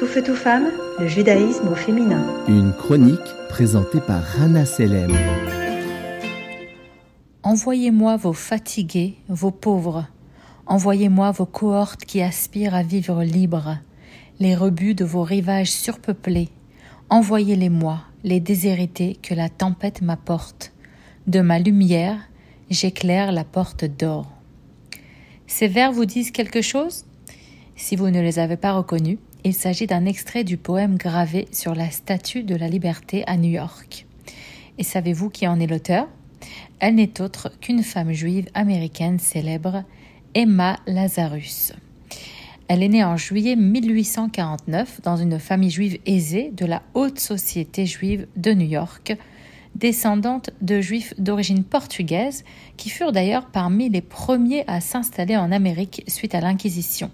Tout feu, tout femme, le judaïsme au féminin. Une chronique présentée par Rana Selem. Envoyez-moi vos fatigués, vos pauvres. Envoyez-moi vos cohortes qui aspirent à vivre libres, les rebuts de vos rivages surpeuplés. Envoyez-les-moi, les déshérités que la tempête m'apporte. De ma lumière, j'éclaire la porte d'or. Ces vers vous disent quelque chose? Si vous ne les avez pas reconnus, il s'agit d'un extrait du poème gravé sur la Statue de la Liberté à New York. Et savez-vous qui en est l'auteur? Elle n'est autre qu'une femme juive américaine célèbre, Emma Lazarus. Elle est née en juillet 1849 dans une famille juive aisée de la haute société juive de New York, descendante de juifs d'origine portugaise qui furent d'ailleurs parmi les premiers à s'installer en Amérique suite à l'Inquisition.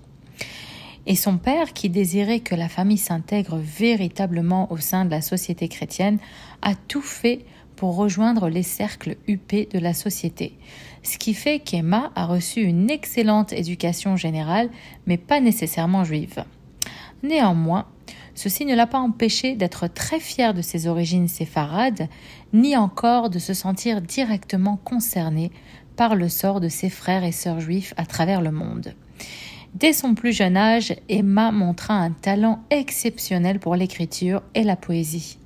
Et son père, qui désirait que la famille s'intègre véritablement au sein de la société chrétienne, a tout fait pour rejoindre les cercles huppés de la société. Ce qui fait qu'Emma a reçu une excellente éducation générale, mais pas nécessairement juive. Néanmoins, Ceci ne l'a pas empêché d'être très fier de ses origines séfarades, ni encore de se sentir directement concerné par le sort de ses frères et sœurs juifs à travers le monde. Dès son plus jeune âge, Emma montra un talent exceptionnel pour l'écriture et la poésie.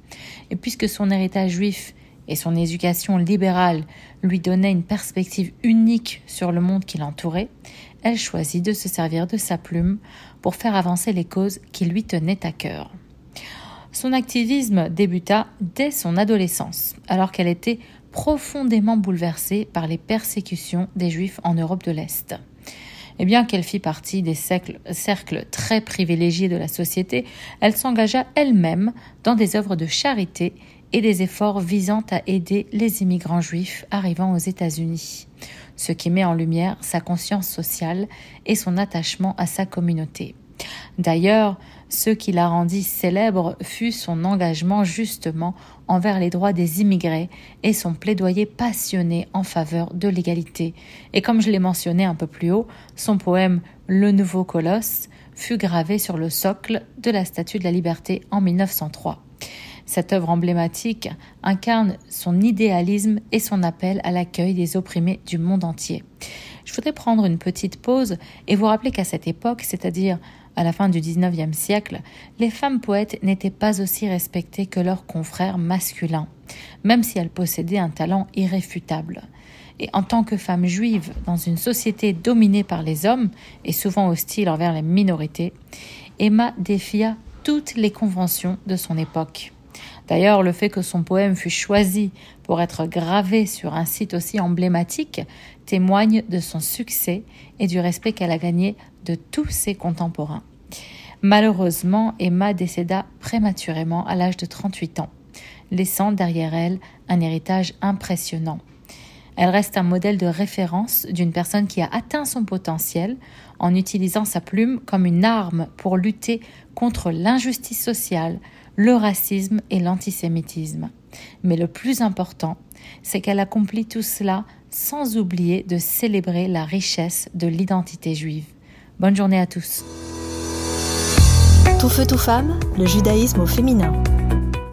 Et puisque son héritage juif et son éducation libérale lui donnaient une perspective unique sur le monde qui l'entourait, elle choisit de se servir de sa plume pour faire avancer les causes qui lui tenaient à cœur. Son activisme débuta dès son adolescence, alors qu'elle était profondément bouleversée par les persécutions des Juifs en Europe de l'Est. Et bien qu'elle fit partie des cercles, cercles, très privilégiés de la société, elle s'engagea elle-même dans des œuvres de charité et des efforts visant à aider les immigrants juifs arrivant aux États-Unis ce qui met en lumière sa conscience sociale et son attachement à sa communauté. D'ailleurs, ce qui la rendit célèbre fut son engagement justement envers les droits des immigrés et son plaidoyer passionné en faveur de l'égalité. Et comme je l'ai mentionné un peu plus haut, son poème Le Nouveau Colosse fut gravé sur le socle de la Statue de la Liberté en 1903. Cette œuvre emblématique incarne son idéalisme et son appel à l'accueil des opprimés du monde entier. Je voudrais prendre une petite pause et vous rappeler qu'à cette époque, c'est-à-dire à la fin du XIXe siècle, les femmes poètes n'étaient pas aussi respectées que leurs confrères masculins, même si elles possédaient un talent irréfutable. Et en tant que femme juive dans une société dominée par les hommes et souvent hostile envers les minorités, Emma défia toutes les conventions de son époque. D'ailleurs, le fait que son poème fût choisi pour être gravé sur un site aussi emblématique témoigne de son succès et du respect qu'elle a gagné de tous ses contemporains. Malheureusement, Emma décéda prématurément à l'âge de 38 ans, laissant derrière elle un héritage impressionnant. Elle reste un modèle de référence d'une personne qui a atteint son potentiel en utilisant sa plume comme une arme pour lutter contre l'injustice sociale, le racisme et l'antisémitisme. Mais le plus important, c'est qu'elle accomplit tout cela sans oublier de célébrer la richesse de l'identité juive. Bonne journée à tous. Tout feu, tout femme, le judaïsme au féminin.